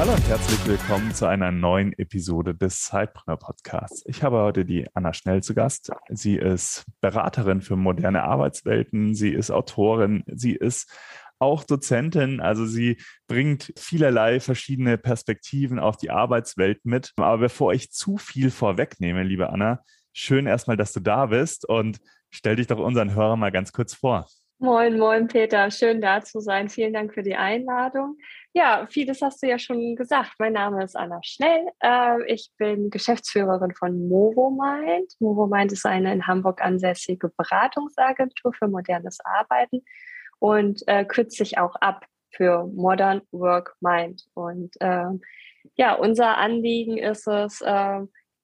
Hallo und herzlich willkommen zu einer neuen Episode des Zeitbrenner Podcasts. Ich habe heute die Anna Schnell zu Gast. Sie ist Beraterin für moderne Arbeitswelten, sie ist Autorin, sie ist auch Dozentin, also sie bringt vielerlei verschiedene Perspektiven auf die Arbeitswelt mit. Aber bevor ich zu viel vorwegnehme, liebe Anna, schön erstmal, dass du da bist und stell dich doch unseren Hörern mal ganz kurz vor. Moin, moin, Peter. Schön da zu sein. Vielen Dank für die Einladung. Ja, vieles hast du ja schon gesagt. Mein Name ist Anna Schnell. Äh, ich bin Geschäftsführerin von MovoMind. MovoMind ist eine in Hamburg ansässige Beratungsagentur für modernes Arbeiten und äh, kürzt sich auch ab für Modern Work Mind. Und äh, ja, unser Anliegen ist es,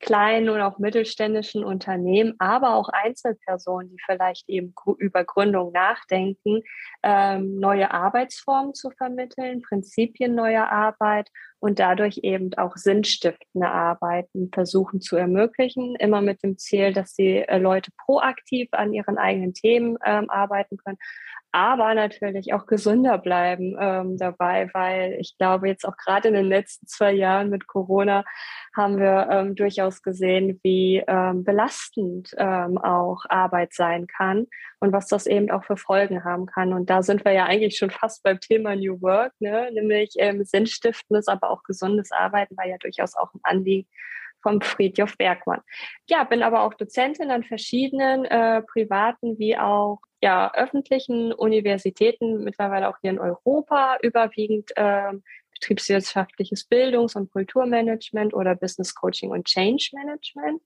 kleinen und auch mittelständischen Unternehmen, aber auch Einzelpersonen, die vielleicht eben über Gründung nachdenken, ähm, neue Arbeitsformen zu vermitteln, Prinzipien neuer Arbeit und dadurch eben auch sinnstiftende Arbeiten versuchen zu ermöglichen, immer mit dem Ziel, dass die äh, Leute proaktiv an ihren eigenen Themen ähm, arbeiten können, aber natürlich auch gesünder bleiben ähm, dabei, weil ich glaube, jetzt auch gerade in den letzten zwei Jahren mit Corona haben wir ähm, durchaus gesehen, wie ähm, belastend ähm, auch Arbeit sein kann und was das eben auch für Folgen haben kann. Und da sind wir ja eigentlich schon fast beim Thema New Work, ne? nämlich ähm, sinnstiftendes, aber auch gesundes Arbeiten war ja durchaus auch ein Anliegen vom Friedjof Bergmann. Ja, bin aber auch Dozentin an verschiedenen äh, privaten wie auch ja, öffentlichen Universitäten, mittlerweile auch hier in Europa, überwiegend äh, betriebswirtschaftliches Bildungs- und Kulturmanagement oder Business Coaching und Change Management.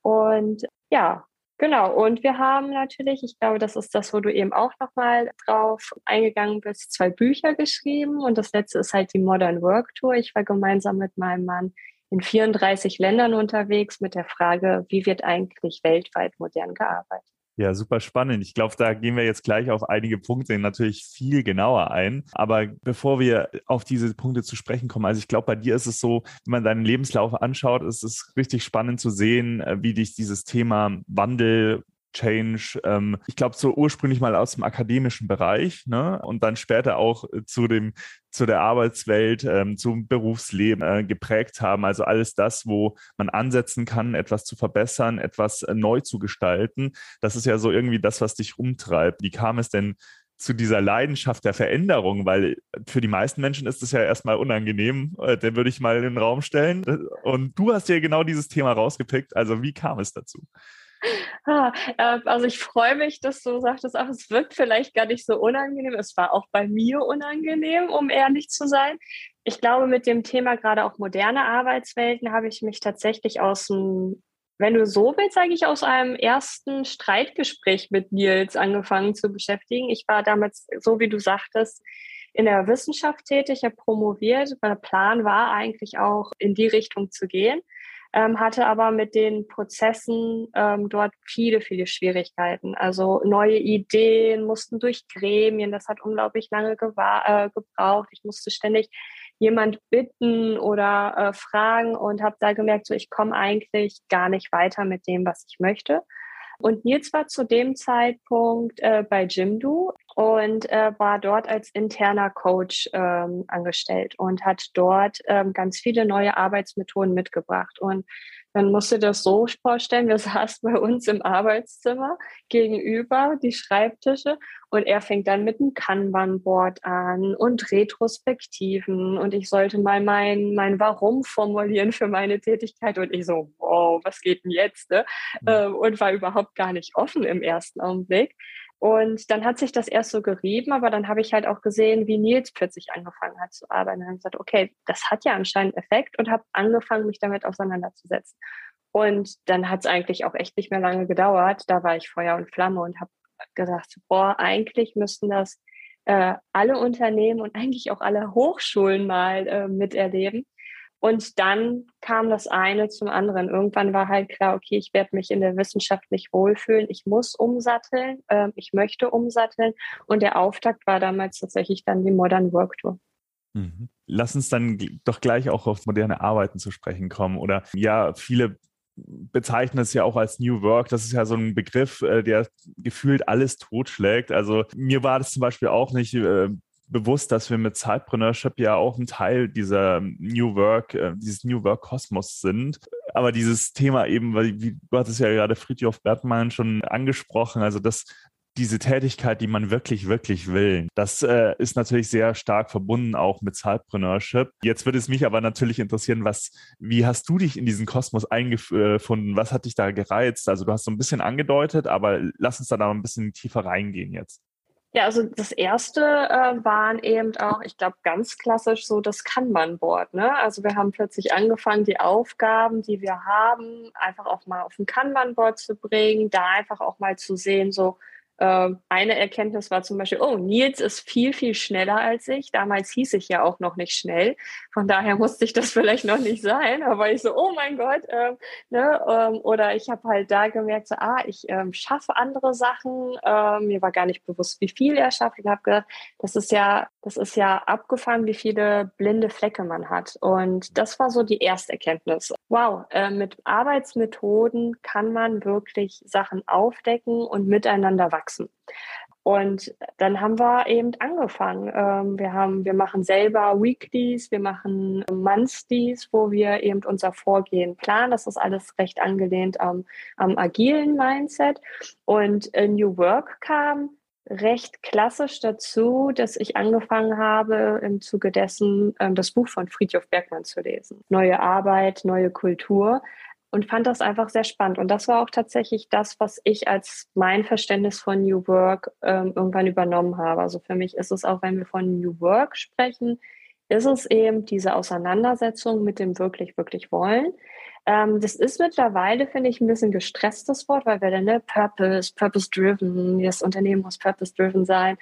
Und ja, Genau, und wir haben natürlich, ich glaube, das ist das, wo du eben auch nochmal drauf eingegangen bist, zwei Bücher geschrieben. Und das letzte ist halt die Modern Work Tour. Ich war gemeinsam mit meinem Mann in 34 Ländern unterwegs mit der Frage, wie wird eigentlich weltweit modern gearbeitet? Ja, super spannend. Ich glaube, da gehen wir jetzt gleich auf einige Punkte natürlich viel genauer ein. Aber bevor wir auf diese Punkte zu sprechen kommen, also ich glaube, bei dir ist es so, wenn man deinen Lebenslauf anschaut, ist es richtig spannend zu sehen, äh, wie dich dieses Thema Wandel Change, ähm, ich glaube, so ursprünglich mal aus dem akademischen Bereich ne? und dann später auch äh, zu dem, zu der Arbeitswelt, ähm, zum Berufsleben äh, geprägt haben. Also alles das, wo man ansetzen kann, etwas zu verbessern, etwas äh, neu zu gestalten. Das ist ja so irgendwie das, was dich umtreibt. Wie kam es denn zu dieser Leidenschaft der Veränderung, weil für die meisten Menschen ist es ja erstmal unangenehm, äh, den würde ich mal in den Raum stellen. Und du hast ja genau dieses Thema rausgepickt. Also wie kam es dazu? Ah, äh, also ich freue mich, dass du sagtest, ach, es wirkt vielleicht gar nicht so unangenehm. Es war auch bei mir unangenehm, um ehrlich zu sein. Ich glaube, mit dem Thema gerade auch moderne Arbeitswelten habe ich mich tatsächlich aus dem, wenn du so willst, eigentlich aus einem ersten Streitgespräch mit Nils angefangen zu beschäftigen. Ich war damals, so wie du sagtest, in der Wissenschaft tätig, habe promoviert. Mein Plan war eigentlich auch in die Richtung zu gehen ähm, hatte aber mit den Prozessen ähm, dort viele, viele Schwierigkeiten. Also neue Ideen mussten durch Gremien, das hat unglaublich lange äh, gebraucht. Ich musste ständig jemand bitten oder äh, fragen und habe da gemerkt, so ich komme eigentlich gar nicht weiter mit dem, was ich möchte. Und Nils war zu dem Zeitpunkt äh, bei Jimdo und äh, war dort als interner Coach ähm, angestellt und hat dort ähm, ganz viele neue Arbeitsmethoden mitgebracht. Und dann musst du das so vorstellen, wir saßen bei uns im Arbeitszimmer gegenüber die Schreibtische und er fängt dann mit einem Kanban-Board an und Retrospektiven und ich sollte mal mein, mein Warum formulieren für meine Tätigkeit und ich so, wow, was geht denn jetzt? Ne? Mhm. Und war überhaupt gar nicht offen im ersten Augenblick. Und dann hat sich das erst so gerieben, aber dann habe ich halt auch gesehen, wie Nils plötzlich angefangen hat zu arbeiten. Und dann habe ich gesagt, okay, das hat ja anscheinend Effekt und habe angefangen, mich damit auseinanderzusetzen. Und dann hat es eigentlich auch echt nicht mehr lange gedauert. Da war ich Feuer und Flamme und habe gesagt, boah, eigentlich müssten das äh, alle Unternehmen und eigentlich auch alle Hochschulen mal äh, miterleben, Und dann kam das eine zum anderen. Irgendwann war halt klar, okay, ich werde mich in der Wissenschaft nicht wohlfühlen. Ich muss umsatteln. Äh, ich möchte umsatteln. Und der Auftakt war damals tatsächlich dann die Modern Work Tour. Mhm. Lass uns dann doch gleich auch auf moderne Arbeiten zu sprechen kommen. Oder ja, viele bezeichnen es ja auch als New Work. Das ist ja so ein Begriff, äh, der gefühlt alles totschlägt. Also mir war das zum Beispiel auch nicht äh, bewusst, dass wir mit Zeitpreneurship ja auch ein Teil dieser New Work, äh, dieses New Work Kosmos sind. Aber dieses Thema eben, weil wie, du hattest ja gerade Friedhof Bergmann schon angesprochen, also das diese Tätigkeit, die man wirklich, wirklich will. Das äh, ist natürlich sehr stark verbunden auch mit Zeitpreneurship. Jetzt würde es mich aber natürlich interessieren, was, wie hast du dich in diesen Kosmos eingefunden? Was hat dich da gereizt? Also du hast so ein bisschen angedeutet, aber lass uns da, da ein bisschen tiefer reingehen jetzt. Ja, also das erste äh, waren eben auch, ich glaube, ganz klassisch so das Kanban-Board. Ne? Also wir haben plötzlich angefangen, die Aufgaben, die wir haben, einfach auch mal auf ein Kanban-Board zu bringen, da einfach auch mal zu sehen, so eine Erkenntnis war zum Beispiel, oh, Nils ist viel, viel schneller als ich. Damals hieß ich ja auch noch nicht schnell. Von daher musste ich das vielleicht noch nicht sein. Aber ich so, oh mein Gott. Ähm, ne? Ähm, oder ich habe halt da gemerkt, so, ah, ich ähm, schaffe andere Sachen. Ähm, mir war gar nicht bewusst, wie viel er schafft. Ich habe gedacht, das ist ja, das ist ja abgefahren, wie viele blinde Flecke man hat. Und das war so die erste Erkenntnis. Wow, äh, mit Arbeitsmethoden kann man wirklich Sachen aufdecken und miteinander wachsen. Und dann haben wir eben angefangen. Ähm, wir haben, wir machen selber Weeklies, wir machen Monthlies, wo wir eben unser Vorgehen planen. Das ist alles recht angelehnt am, am agilen Mindset. Und New Work kam recht klassisch dazu, dass ich angefangen habe, im Zuge dessen ähm, das Buch von Friedhof Bergmann zu lesen. Neue Arbeit, neue Kultur und fand das einfach sehr spannend. Und das war auch tatsächlich das, was ich als mein Verständnis von New Work ähm, irgendwann übernommen habe. Also für mich ist es auch, wenn wir von New Work sprechen, ist es eben diese Auseinandersetzung mit dem wirklich, wirklich wollen. Ähm, das ist mittlerweile, finde ich, ein bisschen gestresstes Wort, weil wir dann, ne, Purpose, Purpose-driven, das Unternehmen muss Purpose-driven sein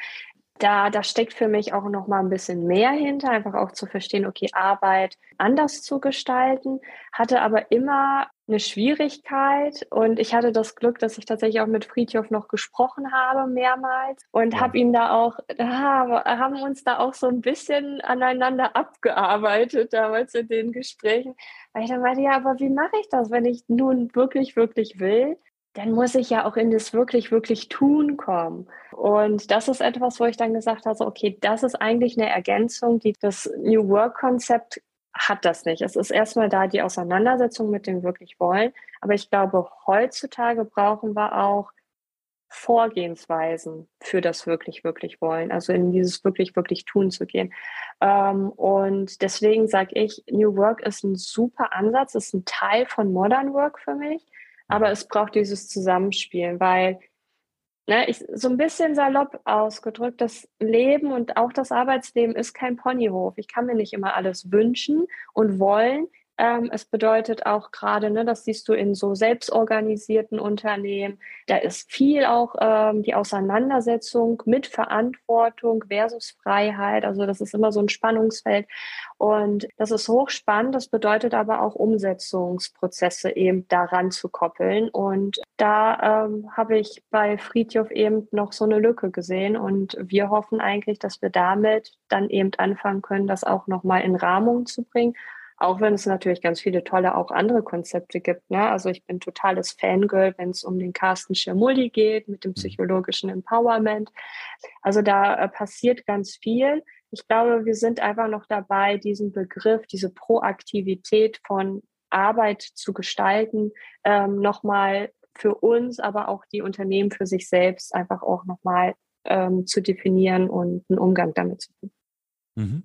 da, da steckt für mich auch noch mal ein bisschen mehr hinter, einfach auch zu verstehen, okay, Arbeit anders zu gestalten, hatte aber immer eine Schwierigkeit und ich hatte das Glück, dass ich tatsächlich auch mit Friedhof noch gesprochen habe mehrmals und ja. habe ihn da auch, da haben uns da auch so ein bisschen aneinander abgearbeitet damals in den Gesprächen, weil ich dann meinte, ja, aber wie mache ich das, wenn ich nun wirklich, wirklich will? dann muss ich ja auch in das wirklich, wirklich tun kommen. Und das ist etwas, wo ich dann gesagt habe, okay, das ist eigentlich eine Ergänzung, die das New Work-Konzept hat das nicht. Es ist erstmal da die Auseinandersetzung mit dem wirklich wollen. Aber ich glaube, heutzutage brauchen wir auch Vorgehensweisen für das wirklich, wirklich wollen. Also in dieses wirklich, wirklich tun zu gehen. Ähm, und deswegen sage ich, New Work ist ein super Ansatz, ist ein Teil von Modern Work für mich. Aber es braucht dieses Zusammenspielen, weil ne, ich, so ein bisschen salopp ausgedrückt, das Leben und auch das Arbeitsleben ist kein Ponyhof. Ich kann mir nicht immer alles wünschen und wollen. Ähm, es bedeutet auch gerade, ne, das siehst du in so selbstorganisierten Unternehmen, da ist viel auch ähm, die Auseinandersetzung mit Verantwortung versus Freiheit. Also das ist immer so ein Spannungsfeld. Und das ist hochspannend. Das bedeutet aber auch Umsetzungsprozesse eben daran zu koppeln. Und da ähm, habe ich bei Friedhof eben noch so eine Lücke gesehen. Und wir hoffen eigentlich, dass wir damit dann eben anfangen können, das auch nochmal in Rahmung zu bringen auch wenn es natürlich ganz viele tolle auch andere Konzepte gibt. Ne? Also ich bin totales Fangirl, wenn es um den Carsten Schirmulli geht mit dem mhm. psychologischen Empowerment. Also da äh, passiert ganz viel. Ich glaube, wir sind einfach noch dabei, diesen Begriff, diese Proaktivität von Arbeit zu gestalten, ähm, nochmal für uns, aber auch die Unternehmen für sich selbst einfach auch nochmal ähm, zu definieren und einen Umgang damit zu finden. Mhm.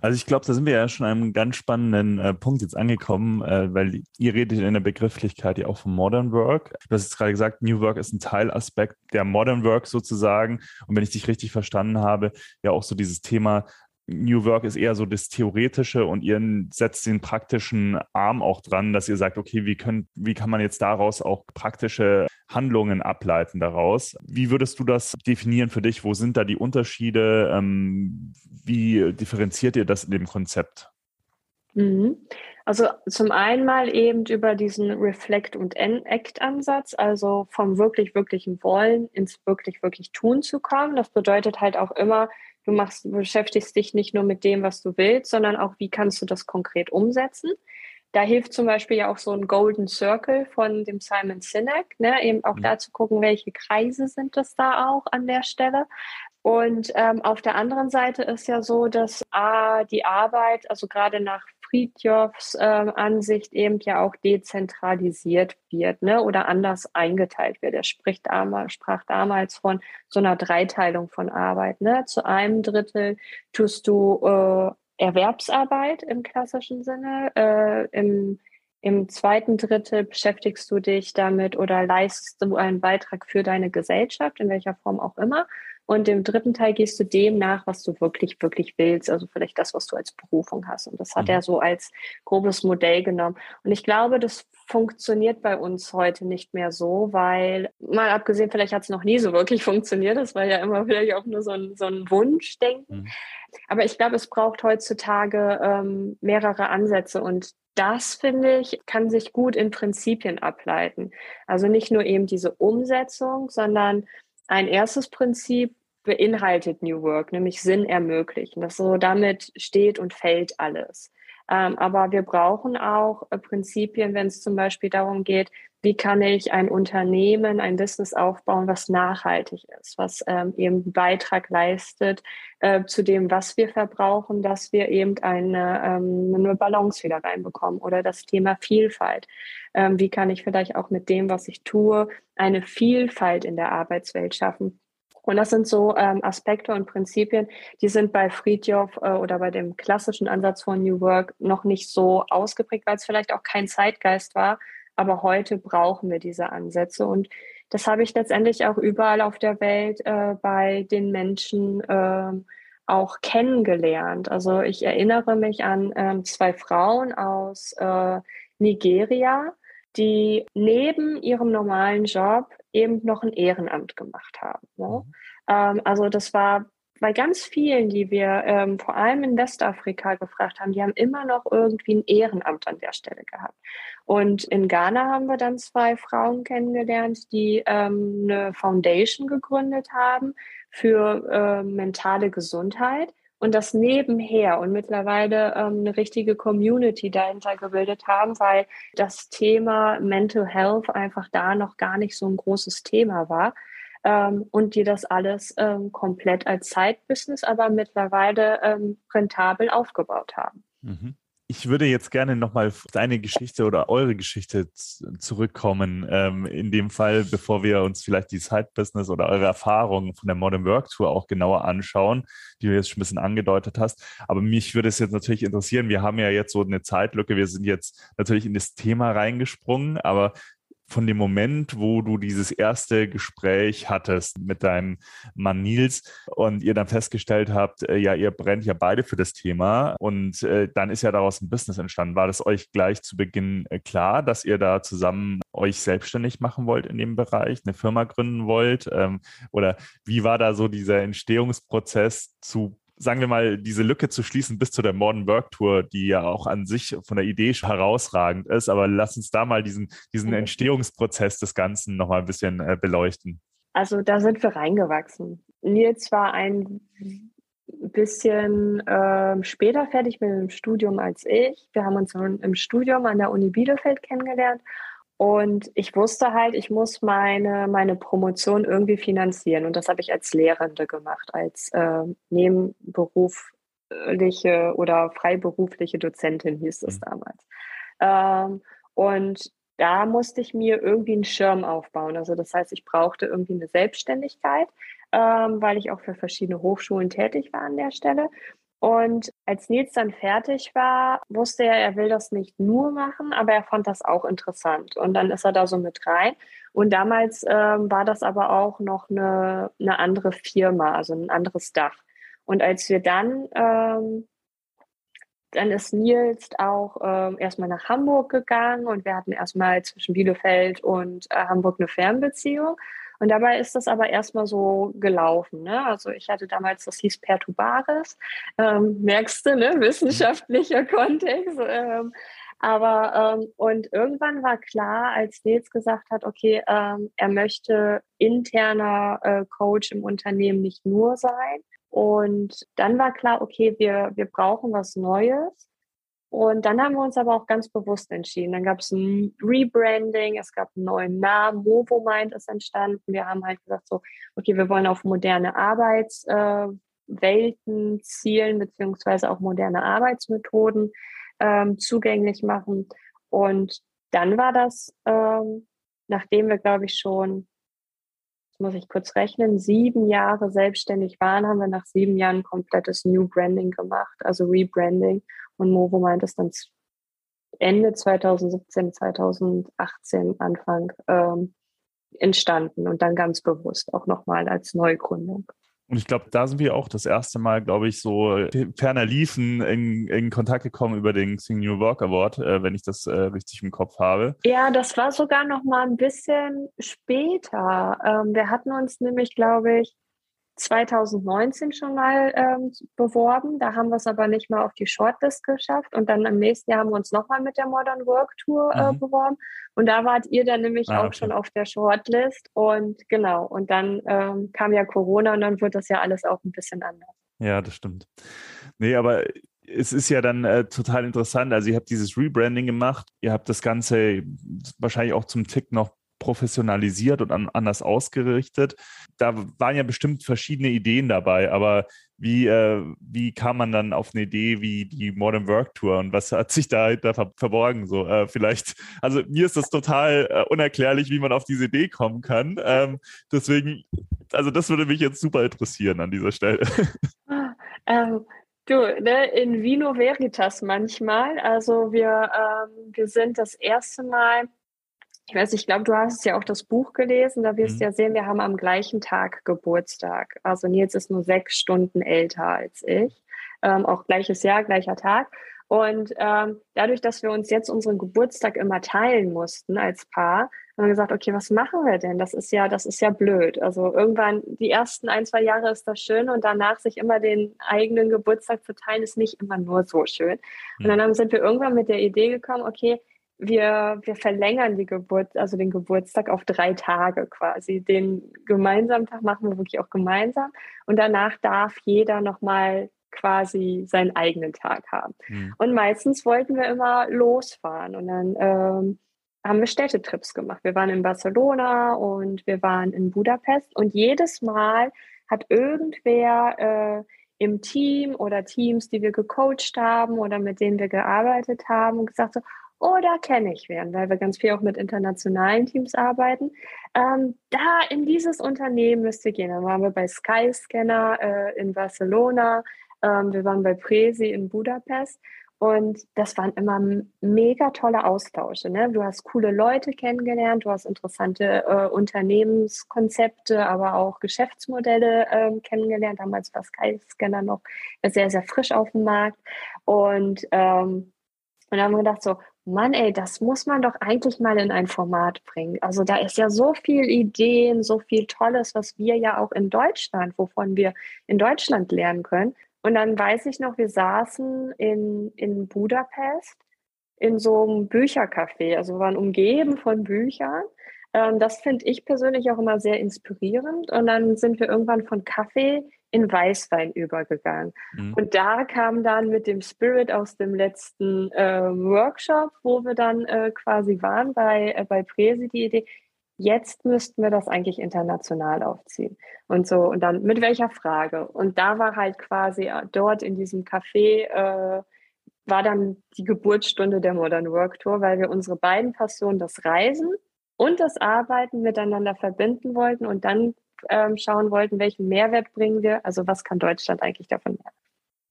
Also ich glaube, da sind wir ja schon an einem ganz spannenden äh, Punkt jetzt angekommen, äh, weil ihr redet in der Begrifflichkeit ja auch von Modern Work. Du hast jetzt gerade gesagt, New Work ist ein Teilaspekt der Modern Work sozusagen. Und wenn ich dich richtig verstanden habe, ja auch so dieses Thema New Work ist eher so das Theoretische und ihr setzt den praktischen Arm auch dran, dass ihr sagt, okay, wie, könnt, wie kann man jetzt daraus auch praktische Handlungen ableiten daraus? Wie würdest du das definieren für dich? Wo sind da die Unterschiede? Ähm, wie differenziert ihr das in dem Konzept? Mhm. Also zum einen mal eben über diesen Reflect- und Act-Ansatz, also vom wirklich, wirklichen Wollen ins wirklich, wirklich Tun zu kommen. Das bedeutet halt auch immer, du machst, du beschäftigst dich nicht nur mit dem, was du willst, sondern auch, wie kannst du das konkret umsetzen. Da hilft zum Beispiel ja auch so ein Golden Circle von dem Simon Sinek, ne? eben auch mhm. da zu gucken, welche Kreise sind das da auch an der Stelle. Und ähm, auf der anderen Seite ist ja so, dass A, die Arbeit, also gerade nach Fritjofs äh, Ansicht eben ja auch dezentralisiert wird ne, oder anders eingeteilt wird. Er spricht damals, sprach damals von so einer Dreiteilung von Arbeit. Ne. Zu einem Drittel tust du äh, Erwerbsarbeit im klassischen Sinne, äh, im im zweiten Drittel beschäftigst du dich damit oder leistest du einen Beitrag für deine Gesellschaft, in welcher Form auch immer. Und im dritten Teil gehst du dem nach, was du wirklich, wirklich willst. Also vielleicht das, was du als Berufung hast. Und das hat mhm. er so als grobes Modell genommen. Und ich glaube, das funktioniert bei uns heute nicht mehr so, weil mal abgesehen, vielleicht hat es noch nie so wirklich funktioniert. Das war ja immer vielleicht auch nur so ein, so ein Wunschdenken. Mhm. Aber ich glaube, es braucht heutzutage ähm, mehrere Ansätze und das, finde ich, kann sich gut in Prinzipien ableiten. Also nicht nur eben diese Umsetzung, sondern ein erstes Prinzip beinhaltet New Work, nämlich Sinn ermöglichen. Das so damit steht und fällt alles. Ähm, aber wir brauchen auch äh, Prinzipien, wenn es zum Beispiel darum geht, wie kann ich ein Unternehmen, ein Business aufbauen, was nachhaltig ist, was ähm, eben Beitrag leistet äh, zu dem, was wir verbrauchen, dass wir eben eine, ähm, eine Balance wieder reinbekommen oder das Thema Vielfalt. Ähm, wie kann ich vielleicht auch mit dem, was ich tue, eine Vielfalt in der Arbeitswelt schaffen? Und das sind so ähm, Aspekte und Prinzipien, die sind bei Friedjof äh, oder bei dem klassischen Ansatz von New Work noch nicht so ausgeprägt, weil es vielleicht auch kein Zeitgeist war. Aber heute brauchen wir diese Ansätze. Und das habe ich letztendlich auch überall auf der Welt äh, bei den Menschen äh, auch kennengelernt. Also ich erinnere mich an ähm, zwei Frauen aus äh, Nigeria, die neben ihrem normalen Job eben noch ein Ehrenamt gemacht haben. Ne? Mhm. Ähm, also das war bei ganz vielen, die wir ähm, vor allem in Westafrika gefragt haben, die haben immer noch irgendwie ein Ehrenamt an der Stelle gehabt. Und in Ghana haben wir dann zwei Frauen kennengelernt, die ähm, eine Foundation gegründet haben für äh, mentale Gesundheit und das nebenher und mittlerweile ähm, eine richtige Community dahinter gebildet haben, weil das Thema Mental Health einfach da noch gar nicht so ein großes Thema war. Ähm, und die das alles ähm, komplett als Zeitbusiness, aber mittlerweile ähm, rentabel aufgebaut haben. Mhm. Ich würde jetzt gerne nochmal auf deine Geschichte oder eure Geschichte zurückkommen. Ähm, in dem Fall, bevor wir uns vielleicht die Side-Business oder eure Erfahrungen von der Modern Work Tour auch genauer anschauen, die du jetzt schon ein bisschen angedeutet hast. Aber mich würde es jetzt natürlich interessieren. Wir haben ja jetzt so eine Zeitlücke. Wir sind jetzt natürlich in das Thema reingesprungen, aber von dem Moment, wo du dieses erste Gespräch hattest mit deinem Mann Nils und ihr dann festgestellt habt, äh, ja, ihr brennt ja beide für das Thema und äh, dann ist ja daraus ein Business entstanden. War das euch gleich zu Beginn äh, klar, dass ihr da zusammen euch selbstständig machen wollt in dem Bereich, eine Firma gründen wollt? Ähm, oder wie war da so dieser Entstehungsprozess zu sagen wir mal, diese Lücke zu schließen bis zu der Modern Work Tour, die ja auch an sich von der Idee herausragend ist. Aber lass uns da mal diesen, diesen mhm. Entstehungsprozess des Ganzen nochmal ein bisschen äh, beleuchten. Also da sind wir reingewachsen. Nils war ein bisschen äh, später fertig mit dem Studium als ich. Wir haben uns im Studium an der Uni Bielefeld kennengelernt und ich wusste halt, ich muss meine, meine Promotion irgendwie finanzieren. Und das habe ich als Lehrende gemacht, als äh, nebenberufliche oder freiberufliche Dozentin hieß es mhm. damals. Ähm, und da musste ich mir irgendwie einen Schirm aufbauen. Also das heißt, ich brauchte irgendwie eine Selbstständigkeit, ähm, weil ich auch für verschiedene Hochschulen tätig war an der Stelle. Und als Nils dann fertig war, wusste er, er will das nicht nur machen, aber er fand das auch interessant. Und dann ist er da so mit rein. Und damals ähm, war das aber auch noch eine, eine andere Firma, also ein anderes Dach. Und als wir dann, ähm, dann ist Nils auch ähm, erstmal nach Hamburg gegangen und wir hatten erstmal zwischen Bielefeld und äh, Hamburg eine Fernbeziehung. Und dabei ist das aber erstmal so gelaufen. Ne? Also ich hatte damals, das hieß Perturbaris, ähm, merkst du, ne? wissenschaftlicher Kontext. Ähm, aber ähm, und irgendwann war klar, als Nils gesagt hat, okay, ähm, er möchte interner äh, Coach im Unternehmen nicht nur sein. Und dann war klar, okay, wir, wir brauchen was Neues. Und dann haben wir uns aber auch ganz bewusst entschieden. Dann gab es ein Rebranding, es gab einen neuen Namen, Movo Mind ist entstanden. Wir haben halt gesagt, so, okay, wir wollen auf moderne Arbeitswelten zielen, beziehungsweise auch moderne Arbeitsmethoden ähm, zugänglich machen. Und dann war das, ähm, nachdem wir, glaube ich, schon, muss ich kurz rechnen, sieben Jahre selbstständig waren, haben wir nach sieben Jahren komplettes New Branding gemacht, also Rebranding. Und Movo meint es dann Ende 2017, 2018, Anfang ähm, entstanden und dann ganz bewusst auch nochmal als Neugründung. Und ich glaube, da sind wir auch das erste Mal, glaube ich, so ferner liefen in, in Kontakt gekommen über den Sing New Work Award, äh, wenn ich das äh, richtig im Kopf habe. Ja, das war sogar noch mal ein bisschen später. Ähm, wir hatten uns nämlich, glaube ich, 2019 schon mal ähm, beworben. Da haben wir es aber nicht mal auf die Shortlist geschafft. Und dann im nächsten Jahr haben wir uns nochmal mit der Modern Work Tour äh, mhm. beworben. Und da wart ihr dann nämlich ah, auch okay. schon auf der Shortlist. Und genau, und dann ähm, kam ja Corona und dann wird das ja alles auch ein bisschen anders. Ja, das stimmt. Nee, aber es ist ja dann äh, total interessant. Also ihr habt dieses Rebranding gemacht, ihr habt das Ganze wahrscheinlich auch zum Tick noch professionalisiert und an, anders ausgerichtet. Da waren ja bestimmt verschiedene Ideen dabei, aber wie, äh, wie kam man dann auf eine Idee wie die Modern Work Tour und was hat sich da, verborgen? So, äh, vielleicht, also mir ist das total äh, unerklärlich, wie man auf diese Idee kommen kann. Ähm, deswegen, also das würde mich jetzt super interessieren an dieser Stelle. Ähm, Du, ne, in Vino Veritas manchmal. Also wir, ähm, wir sind das erste Mal ich weiß, ich glaube, du hast ja auch das Buch gelesen. Da wirst du mhm. ja sehen, wir haben am gleichen Tag Geburtstag. Also Nils ist nur sechs Stunden älter als ich. Ähm, auch gleiches Jahr, gleicher Tag. Und ähm, dadurch, dass wir uns jetzt unseren Geburtstag immer teilen mussten als Paar, haben wir gesagt, okay, was machen wir denn? Das ist ja, das ist ja blöd. Also irgendwann, die ersten ein, zwei Jahre ist das schön und danach sich immer den eigenen Geburtstag zu teilen, ist nicht immer nur so schön. Und mhm. dann sind wir irgendwann mit der Idee gekommen, okay, wir, wir verlängern die Geburt, also den Geburtstag auf drei Tage quasi. Den gemeinsamen Tag machen wir wirklich auch gemeinsam. Und danach darf jeder nochmal quasi seinen eigenen Tag haben. Mhm. Und meistens wollten wir immer losfahren und dann ähm, haben wir Städtetrips gemacht. Wir waren in Barcelona und wir waren in Budapest und jedes Mal hat irgendwer äh, im Team oder Teams, die wir gecoacht haben oder mit denen wir gearbeitet haben, gesagt so, oder kenne ich wen, weil wir ganz viel auch mit internationalen Teams arbeiten. Ähm, da in dieses Unternehmen müsst ihr gehen. Dann waren wir bei Skyscanner äh, in Barcelona, ähm, wir waren bei Presi in Budapest und das waren immer mega tolle Austausche. Ne? Du hast coole Leute kennengelernt, du hast interessante äh, Unternehmenskonzepte, aber auch Geschäftsmodelle äh, kennengelernt. Damals war Skyscanner noch sehr, sehr frisch auf dem Markt. Und, ähm, und dann haben wir gedacht, so, Mann, ey, das muss man doch eigentlich mal in ein Format bringen. Also da ist ja so viel Ideen, so viel Tolles, was wir ja auch in Deutschland, wovon wir in Deutschland lernen können. Und dann weiß ich noch, wir saßen in, in Budapest in so einem Büchercafé. Also wir waren umgeben von Büchern. Ähm, das finde ich persönlich auch immer sehr inspirierend. Und dann sind wir irgendwann von Kaffee in Weißwein übergegangen. Mhm. Und da kam dann mit dem Spirit aus dem letzten äh, Workshop, wo wir dann äh, quasi waren bei, äh, bei Presi, die Idee, jetzt müssten wir das eigentlich international aufziehen. Und so, und dann mit welcher Frage? Und da war halt quasi äh, dort in diesem Café, äh, war dann die Geburtsstunde der Modern Work Tour, weil wir unsere beiden Passionen, das Reisen und das Arbeiten miteinander verbinden wollten und dann ähm, schauen wollten, welchen Mehrwert bringen wir, also was kann Deutschland eigentlich davon lernen.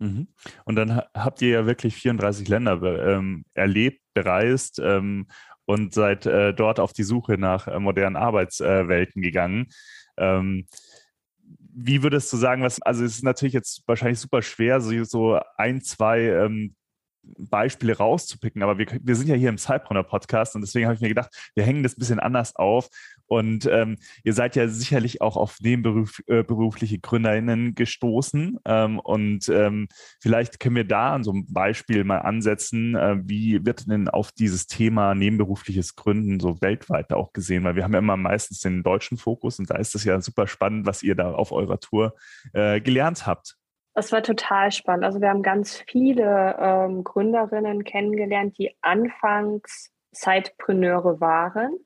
Mhm. Und dann habt ihr ja wirklich 34 Länder ähm, erlebt, bereist ähm, und seid äh, dort auf die Suche nach äh, modernen Arbeitswelten äh, gegangen. Ähm, wie würdest du sagen, was, also es ist natürlich jetzt wahrscheinlich super schwer, so, so ein, zwei ähm, Beispiele rauszupicken, aber wir, wir sind ja hier im Cypreneur Podcast und deswegen habe ich mir gedacht, wir hängen das ein bisschen anders auf. Und ähm, ihr seid ja sicherlich auch auf nebenberufliche äh, GründerInnen gestoßen. Ähm, und ähm, vielleicht können wir da an so einem Beispiel mal ansetzen, äh, wie wird denn auf dieses Thema nebenberufliches Gründen so weltweit auch gesehen? Weil wir haben ja immer meistens den deutschen Fokus und da ist es ja super spannend, was ihr da auf eurer Tour äh, gelernt habt. Das war total spannend. Also wir haben ganz viele ähm, Gründerinnen kennengelernt, die anfangs Zeitpreneure waren,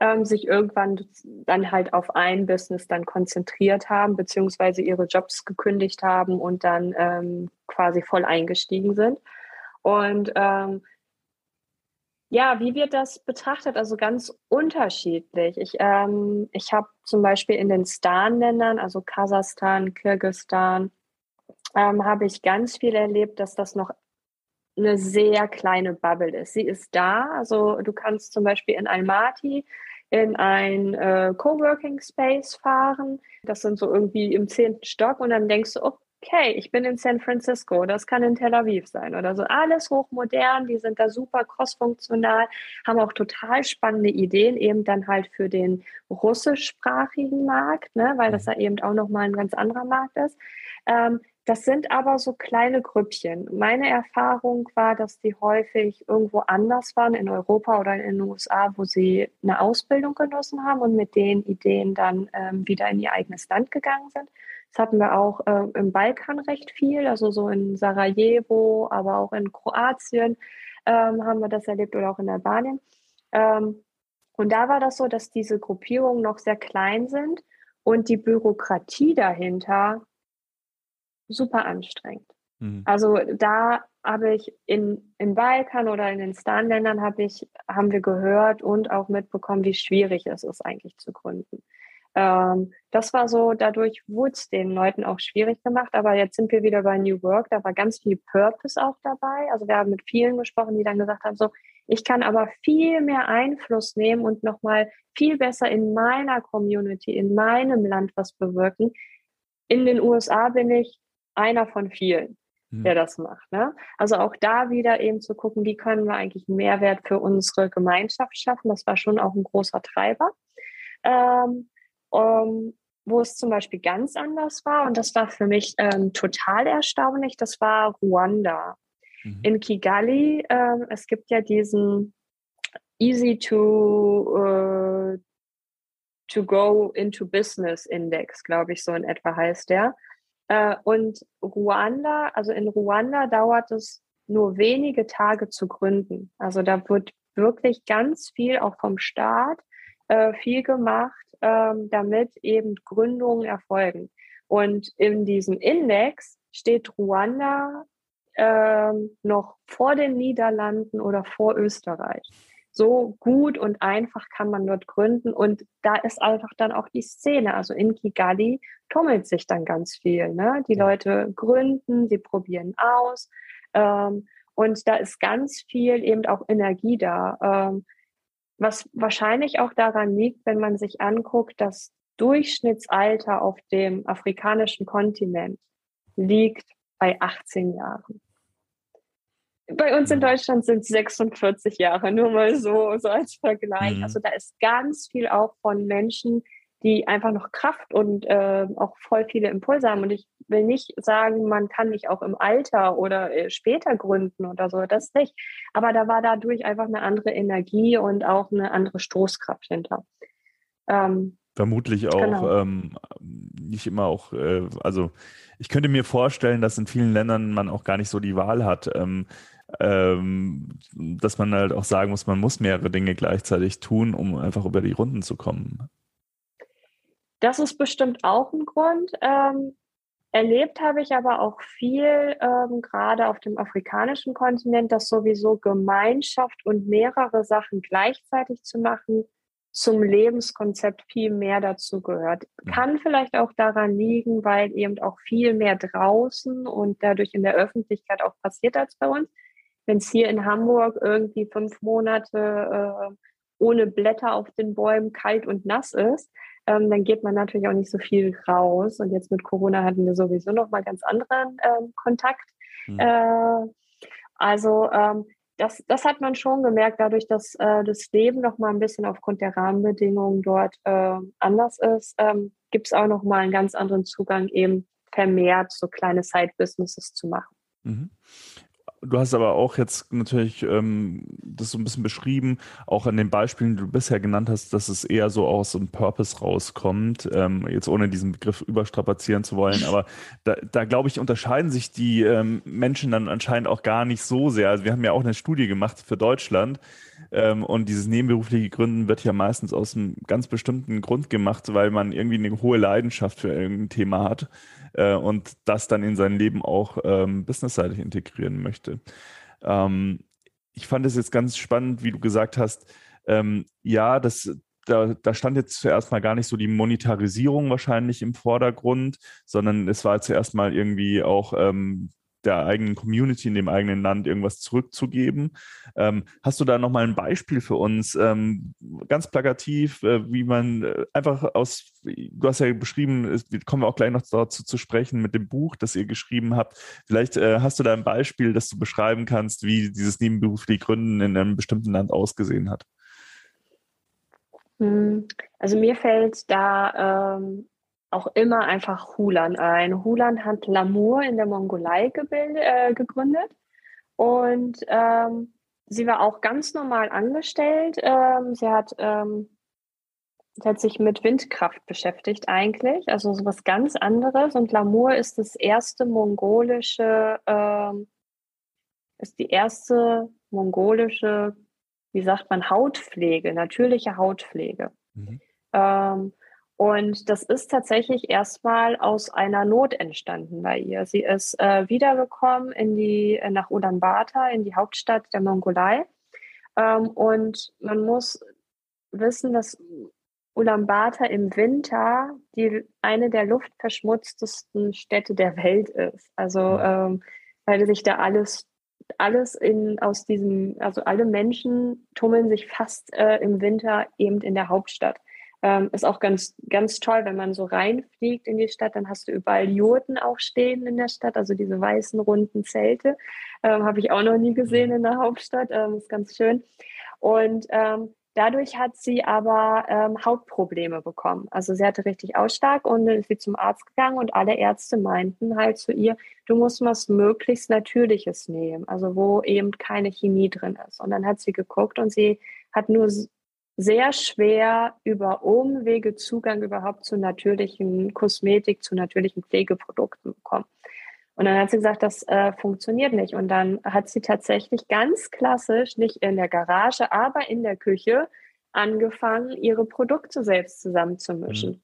ähm, sich irgendwann dann halt auf ein Business dann konzentriert haben, beziehungsweise ihre Jobs gekündigt haben und dann ähm, quasi voll eingestiegen sind. Und ähm, ja, wie wird das betrachtet? Also ganz unterschiedlich. Ich, ähm, ich habe zum Beispiel in den Stan-Ländern, also Kasachstan, Kirgistan, ähm, habe ich ganz viel erlebt, dass das noch eine sehr kleine Bubble ist. Sie ist da, also du kannst zum Beispiel in Almaty in ein äh, Coworking Space fahren. Das sind so irgendwie im zehnten Stock und dann denkst du, okay, ich bin in San Francisco, das kann in Tel Aviv sein oder so. Alles hochmodern, die sind da super crossfunktional, haben auch total spannende Ideen, eben dann halt für den russischsprachigen Markt, ne, weil das ja eben auch nochmal ein ganz anderer Markt ist. Ähm, das sind aber so kleine Grüppchen. Meine Erfahrung war, dass die häufig irgendwo anders waren, in Europa oder in den USA, wo sie eine Ausbildung genossen haben und mit den Ideen dann ähm, wieder in ihr eigenes Land gegangen sind. Das hatten wir auch äh, im Balkan recht viel, also so in Sarajevo, aber auch in Kroatien ähm, haben wir das erlebt oder auch in Albanien. Ähm, und da war das so, dass diese Gruppierungen noch sehr klein sind und die Bürokratie dahinter super anstrengend. Mhm. Also da habe ich in, im Balkan oder in den Stan-Ländern habe ich, haben wir gehört und auch mitbekommen, wie schwierig es ist, eigentlich zu gründen. Ähm, das war so, dadurch wurde es den Leuten auch schwierig gemacht, aber jetzt sind wir wieder bei New Work, da war ganz viel Purpose auch dabei. Also wir haben mit vielen gesprochen, die dann gesagt haben, so, ich kann aber viel mehr Einfluss nehmen und nochmal viel besser in meiner Community, in meinem Land was bewirken. In den USA bin ich einer von vielen, mhm. der das macht. Ne? Also auch da wieder eben zu gucken, wie können wir eigentlich Mehrwert für unsere Gemeinschaft schaffen. Das war schon auch ein großer Treiber. Ähm, um, wo es zum Beispiel ganz anders war, und das war für mich ähm, total erstaunlich, das war Ruanda. Mhm. In Kigali, ähm, es gibt ja diesen Easy to, uh, to Go into Business Index, glaube ich, so in etwa heißt der. Äh, und Ruanda, also in Ruanda dauert es nur wenige Tage zu gründen. Also da wird wirklich ganz viel auch vom Staat äh, viel gemacht, ähm, damit eben Gründungen erfolgen. Und in diesem Index steht Ruanda ähm, noch vor den Niederlanden oder vor Österreich so gut und einfach kann man dort gründen. Und da ist einfach dann auch die Szene. Also in Kigali tummelt sich dann ganz viel. Ne? Die Leute gründen, sie probieren aus. Ähm, und da ist ganz viel eben auch Energie da. Ähm, was wahrscheinlich auch daran liegt, wenn man sich anguckt, das Durchschnittsalter auf dem afrikanischen Kontinent liegt bei 18 Jahren. Bei uns in Deutschland sind es 46 Jahre, nur mal so, so als Vergleich. Mhm. Also da ist ganz viel auch von Menschen, die einfach noch Kraft und äh, auch voll viele Impulse haben. Und ich will nicht sagen, man kann nicht auch im Alter oder äh, später gründen oder so, das nicht. Aber da war dadurch einfach eine andere Energie und auch eine andere Stoßkraft hinter. Ähm, Vermutlich auch genau. ähm, nicht immer auch, äh, also ich könnte mir vorstellen, dass in vielen Ländern man auch gar nicht so die Wahl hat. Ähm, ähm, dass man halt auch sagen muss, man muss mehrere Dinge gleichzeitig tun, um einfach über die Runden zu kommen. Das ist bestimmt auch ein Grund. Ähm, erlebt habe ich aber auch viel, ähm, gerade auf dem afrikanischen Kontinent, dass sowieso Gemeinschaft und mehrere Sachen gleichzeitig zu machen, zum Lebenskonzept viel mehr dazu gehört. Kann vielleicht auch daran liegen, weil eben auch viel mehr draußen und dadurch in der Öffentlichkeit auch passiert als bei uns wenn es hier in Hamburg irgendwie fünf Monate äh, ohne Blätter auf den Bäumen kalt und nass ist, ähm, dann geht man natürlich auch nicht so viel raus. Und jetzt mit Corona hatten wir sowieso noch mal ganz anderen ähm, Kontakt. Mhm. Äh, Also ähm, das, das hat man schon gemerkt, dadurch, dass äh, das Leben noch mal ein bisschen aufgrund der Rahmenbedingungen dort äh, anders ist, ähm, gibt es auch noch mal einen ganz anderen Zugang, eben vermehrt so kleine Side-Businesses zu machen. Mhm. Du hast aber auch jetzt natürlich ähm, das so ein bisschen beschrieben, auch an den Beispielen, die du bisher genannt hast, dass es eher so aus einem Purpose rauskommt, ähm, jetzt ohne diesen Begriff überstrapazieren zu wollen. Aber da, da glaube ich, unterscheiden sich die ähm, Menschen dann anscheinend auch gar nicht so sehr. Also wir haben ja auch eine Studie gemacht für Deutschland ähm, und dieses nebenberufliche Gründen wird ja meistens aus einem ganz bestimmten Grund gemacht, weil man irgendwie eine hohe Leidenschaft für irgendein Thema hat äh, und das dann in sein Leben auch ähm, businessseitig integrieren möchte. Ähm, ich fand es jetzt ganz spannend, wie du gesagt hast, ähm, ja, das, da, da, stand jetzt zuerst mal gar nicht so die Monetarisierung wahrscheinlich im Vordergrund, sondern es war zuerst mal irgendwie auch ähm, der eigenen Community in dem eigenen Land irgendwas zurückzugeben. Ähm, hast du da nochmal ein Beispiel für uns, ähm, ganz plakativ, äh, wie man äh, einfach aus, du hast ja beschrieben, es, kommen wir auch gleich noch dazu zu sprechen mit dem Buch, das ihr geschrieben habt. Vielleicht äh, hast du da ein Beispiel, das du beschreiben kannst, wie dieses nebenberufliche Gründen in einem bestimmten Land ausgesehen hat. Hm, also mir fällt da ähm, auch immer einfach Hulan ein. Hulan hat Lamour in der Mongolei äh, gegründet und ähm, sie war auch ganz normal angestellt. Ähm, sie hat ähm, sie hat sich mit Windkraft beschäftigt eigentlich, also so was ganz anderes. Und Lamour ist das erste mongolische, ähm, ist die erste mongolische, wie sagt man, Hautpflege, natürliche Hautpflege. Mhm. Und das ist tatsächlich erstmal aus einer Not entstanden bei ihr. Sie ist äh, wiedergekommen in die, äh, nach Ulaanbaatar, in die Hauptstadt der Mongolei. Ähm, und man muss wissen, dass Ulaanbaatar im Winter die, eine der luftverschmutztesten Städte der Welt ist. Also, ähm, weil sich da alles alles in, aus diesem, also alle Menschen tummeln sich fast äh, im Winter eben in der Hauptstadt. Ähm, ist auch ganz, ganz toll, wenn man so reinfliegt in die Stadt, dann hast du überall Jurten auch stehen in der Stadt, also diese weißen runden Zelte. Ähm, Habe ich auch noch nie gesehen in der Hauptstadt, ähm, ist ganz schön. Und ähm, dadurch hat sie aber ähm, Hautprobleme bekommen. Also sie hatte richtig Ausschlag und ist sie zum Arzt gegangen und alle Ärzte meinten halt zu ihr, du musst was möglichst Natürliches nehmen, also wo eben keine Chemie drin ist. Und dann hat sie geguckt und sie hat nur sehr schwer über Umwege Zugang überhaupt zu natürlichen Kosmetik, zu natürlichen Pflegeprodukten bekommen. Und dann hat sie gesagt, das äh, funktioniert nicht. Und dann hat sie tatsächlich ganz klassisch, nicht in der Garage, aber in der Küche angefangen, ihre Produkte selbst zusammenzumischen. Mhm.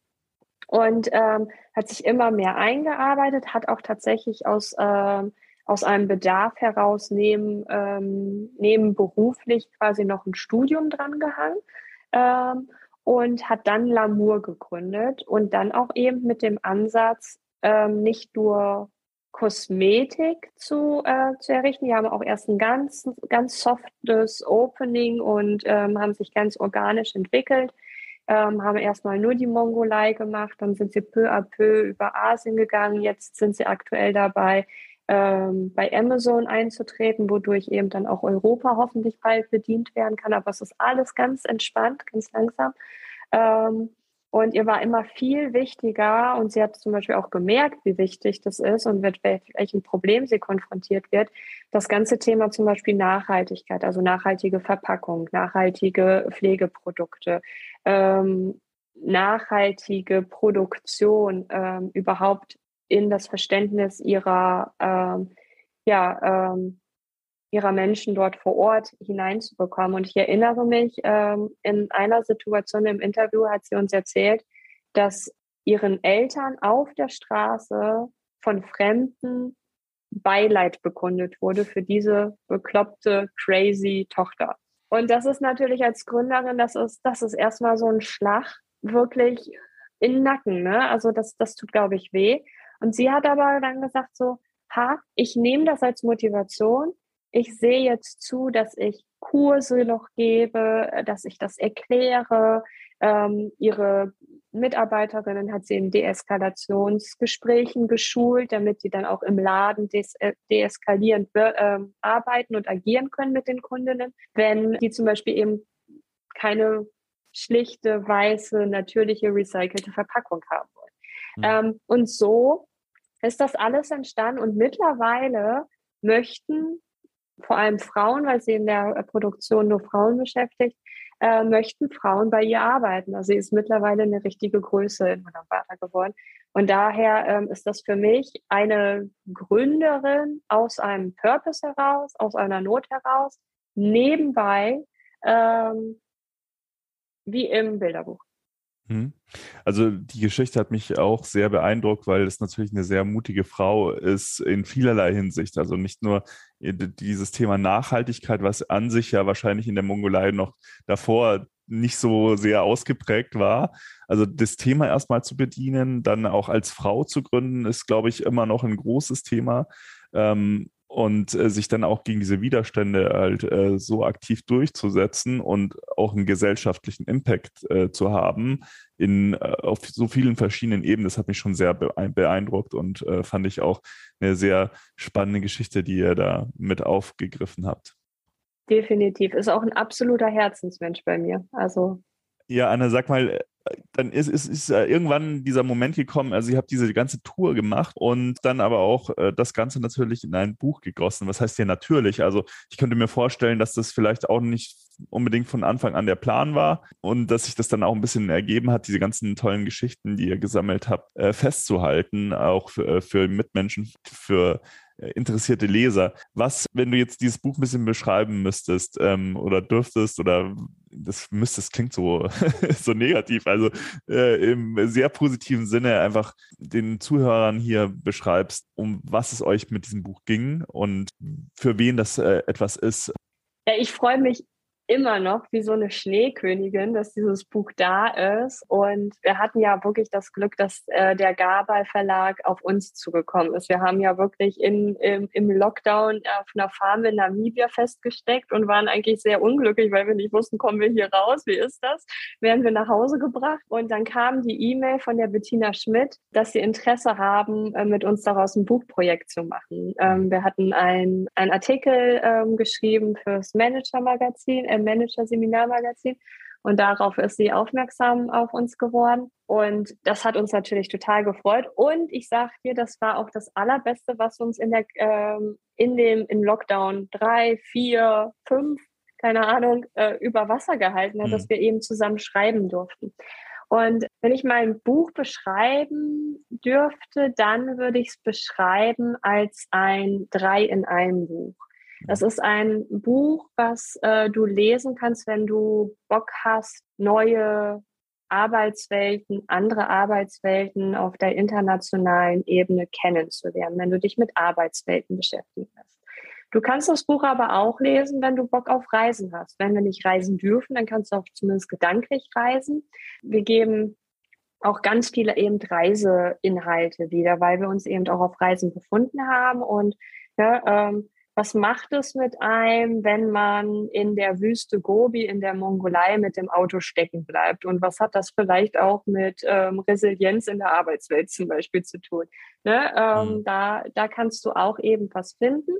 Und ähm, hat sich immer mehr eingearbeitet, hat auch tatsächlich aus, ähm, aus einem Bedarf heraus neben, ähm, nebenberuflich quasi noch ein Studium dran gehangen ähm, und hat dann Lamour gegründet und dann auch eben mit dem Ansatz, ähm, nicht nur Kosmetik zu, äh, zu errichten. Die haben auch erst ein ganz, ganz softes Opening und ähm, haben sich ganz organisch entwickelt. Ähm, haben erstmal nur die Mongolei gemacht, dann sind sie peu à peu über Asien gegangen. Jetzt sind sie aktuell dabei, ähm, bei Amazon einzutreten, wodurch eben dann auch Europa hoffentlich bald bedient werden kann. Aber es ist alles ganz entspannt, ganz langsam. Ähm, und ihr war immer viel wichtiger, und sie hat zum Beispiel auch gemerkt, wie wichtig das ist und mit welchem Problem sie konfrontiert wird, das ganze Thema zum Beispiel Nachhaltigkeit, also nachhaltige Verpackung, nachhaltige Pflegeprodukte, ähm, nachhaltige Produktion, ähm, überhaupt in das Verständnis ihrer, ähm, ja, ähm, ihrer Menschen dort vor Ort hineinzubekommen. Und ich erinnere mich, ähm, in einer Situation im Interview hat sie uns erzählt, dass ihren Eltern auf der Straße von Fremden Beileid bekundet wurde für diese bekloppte, crazy Tochter. Und das ist natürlich als Gründerin, das ist, das ist erstmal so ein Schlag wirklich in den Nacken. Ne? Also das, das tut, glaube ich, weh. Und sie hat aber dann gesagt so, ha, ich nehme das als Motivation. Ich sehe jetzt zu, dass ich Kurse noch gebe, dass ich das erkläre, ähm, ihre Mitarbeiterinnen hat sie in Deeskalationsgesprächen geschult, damit sie dann auch im Laden des, äh, deeskalierend äh, arbeiten und agieren können mit den Kundinnen. Wenn die zum Beispiel eben keine schlichte, weiße, natürliche, recycelte Verpackung haben wollen. Mhm. Ähm, und so ist das alles entstanden und mittlerweile möchten vor allem Frauen, weil sie in der Produktion nur Frauen beschäftigt, äh, möchten Frauen bei ihr arbeiten. Also sie ist mittlerweile eine richtige Größe in Ulaanbaatar geworden. Und daher ähm, ist das für mich eine Gründerin aus einem Purpose heraus, aus einer Not heraus, nebenbei, ähm, wie im Bilderbuch. Hm. Also die Geschichte hat mich auch sehr beeindruckt, weil es natürlich eine sehr mutige Frau ist in vielerlei Hinsicht. Also nicht nur dieses Thema Nachhaltigkeit, was an sich ja wahrscheinlich in der Mongolei noch davor nicht so sehr ausgeprägt war. Also das Thema erstmal zu bedienen, dann auch als Frau zu gründen, ist, glaube ich, immer noch ein großes Thema. Ähm, und äh, sich dann auch gegen diese Widerstände halt äh, so aktiv durchzusetzen und auch einen gesellschaftlichen Impact äh, zu haben in äh, auf so vielen verschiedenen Ebenen, das hat mich schon sehr beeindruckt und äh, fand ich auch eine sehr spannende Geschichte, die ihr da mit aufgegriffen habt. Definitiv, ist auch ein absoluter Herzensmensch bei mir. Also ja, Anna, sag mal, dann ist, ist, ist irgendwann dieser Moment gekommen, also ich habe diese ganze Tour gemacht und dann aber auch äh, das Ganze natürlich in ein Buch gegossen. Was heißt hier natürlich? Also ich könnte mir vorstellen, dass das vielleicht auch nicht unbedingt von Anfang an der Plan war und dass sich das dann auch ein bisschen ergeben hat, diese ganzen tollen Geschichten, die ihr gesammelt habt, äh, festzuhalten, auch für, äh, für Mitmenschen, für äh, interessierte Leser. Was, wenn du jetzt dieses Buch ein bisschen beschreiben müsstest ähm, oder dürftest oder das müsstest, klingt so, so negativ, also äh, im sehr positiven Sinne einfach den Zuhörern hier beschreibst, um was es euch mit diesem Buch ging und für wen das äh, etwas ist. Ja, ich freue mich immer noch wie so eine Schneekönigin, dass dieses Buch da ist. Und wir hatten ja wirklich das Glück, dass äh, der Gabal Verlag auf uns zugekommen ist. Wir haben ja wirklich in, im, im Lockdown auf einer Farm in Namibia festgesteckt und waren eigentlich sehr unglücklich, weil wir nicht wussten, kommen wir hier raus, wie ist das? Werden wir nach Hause gebracht. Und dann kam die E-Mail von der Bettina Schmidt, dass sie Interesse haben, äh, mit uns daraus ein Buchprojekt zu machen. Ähm, wir hatten ein, ein Artikel ähm, geschrieben fürs Manager-Magazin im Manager-Seminarmagazin. Und darauf ist sie aufmerksam auf uns geworden. Und das hat uns natürlich total gefreut. Und ich sage dir, das war auch das Allerbeste, was uns in der ähm, in dem im Lockdown drei, vier, fünf, keine Ahnung, äh, über Wasser gehalten hat, mhm. dass wir eben zusammen schreiben durften. Und wenn ich mein Buch beschreiben dürfte, dann würde ich es beschreiben als ein Drei in einem Buch. Das ist ein Buch, was äh, du lesen kannst, wenn du Bock hast, neue Arbeitswelten, andere Arbeitswelten auf der internationalen Ebene kennenzulernen, wenn du dich mit Arbeitswelten beschäftigen willst. Du kannst das Buch aber auch lesen, wenn du Bock auf Reisen hast. Wenn wir nicht reisen dürfen, dann kannst du auch zumindest gedanklich reisen. Wir geben auch ganz viele eben Reiseinhalte wieder, weil wir uns eben auch auf Reisen befunden haben und ja, ähm, was macht es mit einem, wenn man in der Wüste Gobi in der Mongolei mit dem Auto stecken bleibt? Und was hat das vielleicht auch mit ähm, Resilienz in der Arbeitswelt zum Beispiel zu tun? Ne? Ähm, mhm. da, da kannst du auch eben was finden.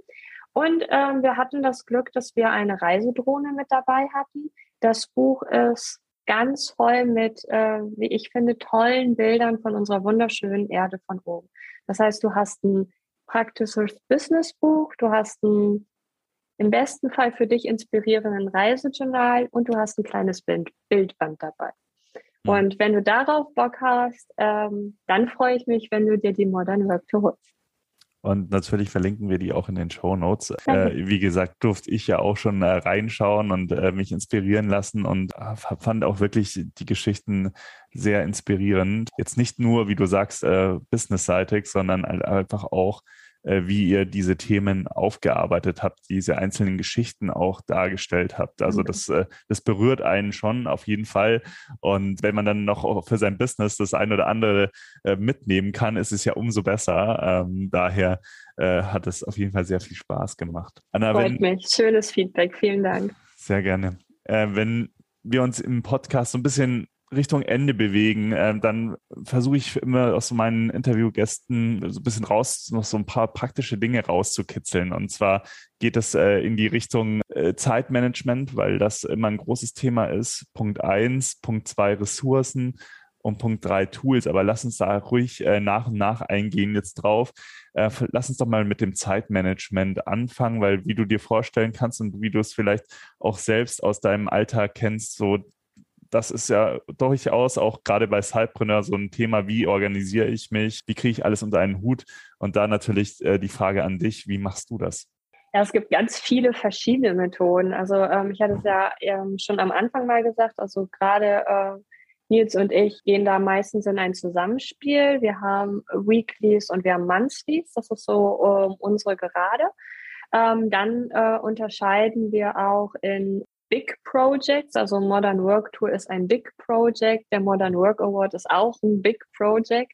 Und ähm, wir hatten das Glück, dass wir eine Reisedrohne mit dabei hatten. Das Buch ist ganz voll mit, äh, wie ich finde, tollen Bildern von unserer wunderschönen Erde von oben. Das heißt, du hast ein praktisches Businessbuch, du hast ein im besten Fall für dich inspirierenden Reisejournal und du hast ein kleines Bild, Bildband dabei. Mhm. Und wenn du darauf Bock hast, ähm, dann freue ich mich, wenn du dir die Modern Work Tour holst. Und natürlich verlinken wir die auch in den Show Notes. Äh, wie gesagt, durfte ich ja auch schon äh, reinschauen und äh, mich inspirieren lassen und äh, fand auch wirklich die Geschichten sehr inspirierend. Jetzt nicht nur, wie du sagst, äh, businessseitig, sondern einfach auch wie ihr diese Themen aufgearbeitet habt, diese einzelnen Geschichten auch dargestellt habt. Also mhm. das, äh, das berührt einen schon auf jeden Fall. Und wenn man dann noch für sein Business das eine oder andere äh, mitnehmen kann, ist es ja umso besser. Ähm, daher hat es auf jeden Fall sehr viel Spaß gemacht. Anna, Freut wenn, mich. Schönes Feedback. Vielen Dank. Sehr gerne. wenn wir uns im Podcast so ein bisschen Richtung Ende bewegen, äh, dann versuche ich immer aus meinen Interviewgästen so ein bisschen raus, noch so ein paar praktische Dinge rauszukitzeln. Und zwar geht es äh, in die Richtung äh, Zeitmanagement, weil das immer ein großes Thema ist. Punkt eins, Punkt zwei Ressourcen und Punkt drei Tools. Aber lass uns da ruhig äh, nach und nach eingehen jetzt drauf. Äh, lass uns doch mal mit dem Zeitmanagement anfangen, weil wie du dir vorstellen kannst und wie du es vielleicht auch selbst aus deinem Alltag kennst, so das ist ja durchaus auch gerade bei Sidepreneur so ein Thema, wie organisiere ich mich, wie kriege ich alles unter einen Hut? Und da natürlich äh, die Frage an dich, wie machst du das? Ja, es gibt ganz viele verschiedene Methoden. Also ähm, ich hatte es ja ähm, schon am Anfang mal gesagt, also gerade äh, Nils und ich gehen da meistens in ein Zusammenspiel. Wir haben Weeklies und wir haben Monthlies. Das ist so äh, unsere Gerade. Ähm, dann äh, unterscheiden wir auch in Big Projects. Also Modern Work Tour ist ein Big Project. Der Modern Work Award ist auch ein Big Project.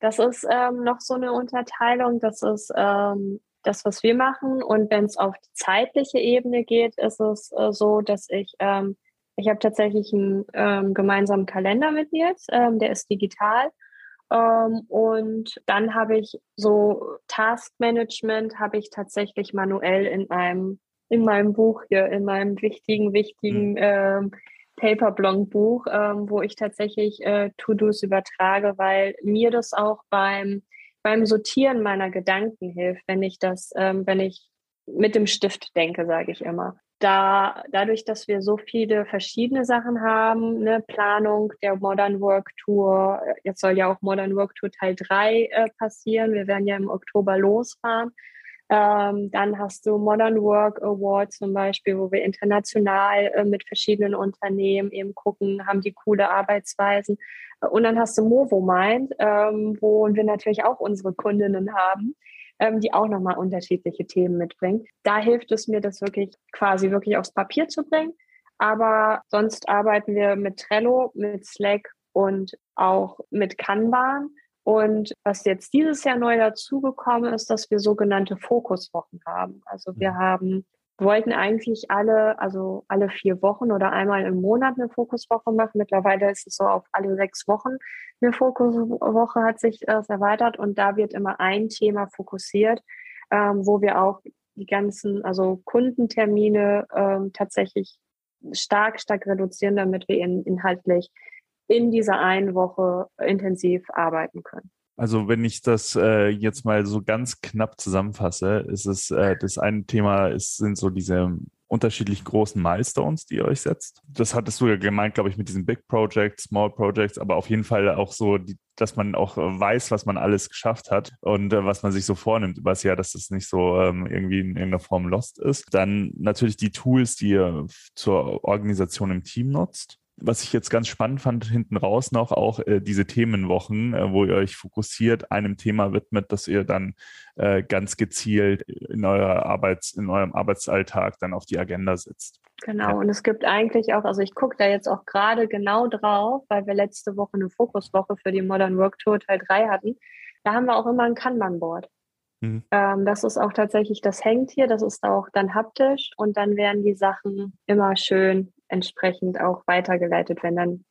Das ist ähm, noch so eine Unterteilung. Das ist ähm, das, was wir machen. Und wenn es auf die zeitliche Ebene geht, ist es äh, so, dass ich, ähm, ich habe tatsächlich einen ähm, gemeinsamen Kalender mit Nils, ähm, der ist digital. Ähm, und dann habe ich so Taskmanagement, habe ich tatsächlich manuell in einem in meinem Buch hier, in meinem wichtigen, wichtigen mhm. ähm, Paperblong-Buch, ähm, wo ich tatsächlich äh, To-Dos übertrage, weil mir das auch beim, beim Sortieren meiner Gedanken hilft, wenn ich das, ähm, wenn ich mit dem Stift denke, sage ich immer. Da, dadurch, dass wir so viele verschiedene Sachen haben, ne, Planung der Modern Work Tour, jetzt soll ja auch Modern Work Tour Teil 3 äh, passieren. Wir werden ja im Oktober losfahren. Ähm, dann hast du Modern Work Award zum Beispiel, wo wir international äh, mit verschiedenen Unternehmen eben gucken, haben die coole Arbeitsweisen. Und dann hast du Movo Mind, ähm, wo wir natürlich auch unsere Kundinnen haben, ähm, die auch nochmal unterschiedliche Themen mitbringen. Da hilft es mir, das wirklich quasi wirklich aufs Papier zu bringen. Aber sonst arbeiten wir mit Trello, mit Slack und auch mit Kanban. Und was jetzt dieses Jahr neu dazugekommen ist, dass wir sogenannte Fokuswochen haben. Also wir mhm. haben, wollten eigentlich alle, also alle vier Wochen oder einmal im Monat eine Fokuswoche machen. Mittlerweile ist es so auf alle sechs Wochen eine Fokuswoche hat sich äh, erweitert und da wird immer ein Thema fokussiert, ähm, wo wir auch die ganzen, also Kundentermine ähm, tatsächlich stark, stark reduzieren, damit wir in, inhaltlich in dieser einen Woche intensiv arbeiten können. Also wenn ich das äh, jetzt mal so ganz knapp zusammenfasse, ist es äh, das eine Thema ist, sind so diese unterschiedlich großen Milestones, die ihr euch setzt. Das hattest du ja gemeint, glaube ich, mit diesen Big Projects, Small Projects, aber auf jeden Fall auch so, die, dass man auch weiß, was man alles geschafft hat und äh, was man sich so vornimmt über das Jahr, dass das nicht so ähm, irgendwie in irgendeiner Form lost ist. Dann natürlich die Tools, die ihr zur Organisation im Team nutzt was ich jetzt ganz spannend fand, hinten raus noch auch äh, diese Themenwochen, äh, wo ihr euch fokussiert, einem Thema widmet, dass ihr dann äh, ganz gezielt in, eurer Arbeits-, in eurem Arbeitsalltag dann auf die Agenda setzt. Genau, und es gibt eigentlich auch, also ich gucke da jetzt auch gerade genau drauf, weil wir letzte Woche eine Fokuswoche für die Modern Work Tour Teil 3 hatten. Da haben wir auch immer ein Kanban-Board. Mhm. Ähm, das ist auch tatsächlich, das hängt hier, das ist auch dann haptisch und dann werden die Sachen immer schön entsprechend auch weitergeleitet, wenn dann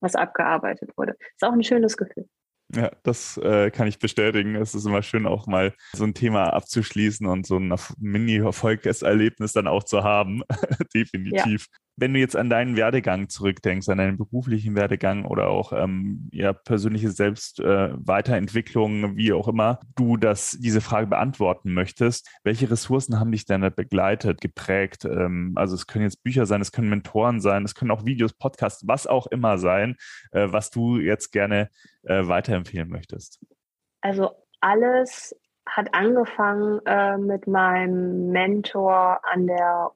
was abgearbeitet wurde. Ist auch ein schönes Gefühl. Ja, das äh, kann ich bestätigen. Es ist immer schön, auch mal so ein Thema abzuschließen und so ein Mini-Erfolgserlebnis dann auch zu haben. Definitiv. Ja. Wenn du jetzt an deinen Werdegang zurückdenkst, an deinen beruflichen Werdegang oder auch ähm, ja, persönliche Selbstweiterentwicklung, äh, wie auch immer, du das, diese Frage beantworten möchtest, welche Ressourcen haben dich denn begleitet, geprägt? Ähm, also es können jetzt Bücher sein, es können Mentoren sein, es können auch Videos, Podcasts, was auch immer sein, äh, was du jetzt gerne äh, weiterempfehlen möchtest. Also alles hat angefangen äh, mit meinem Mentor an der,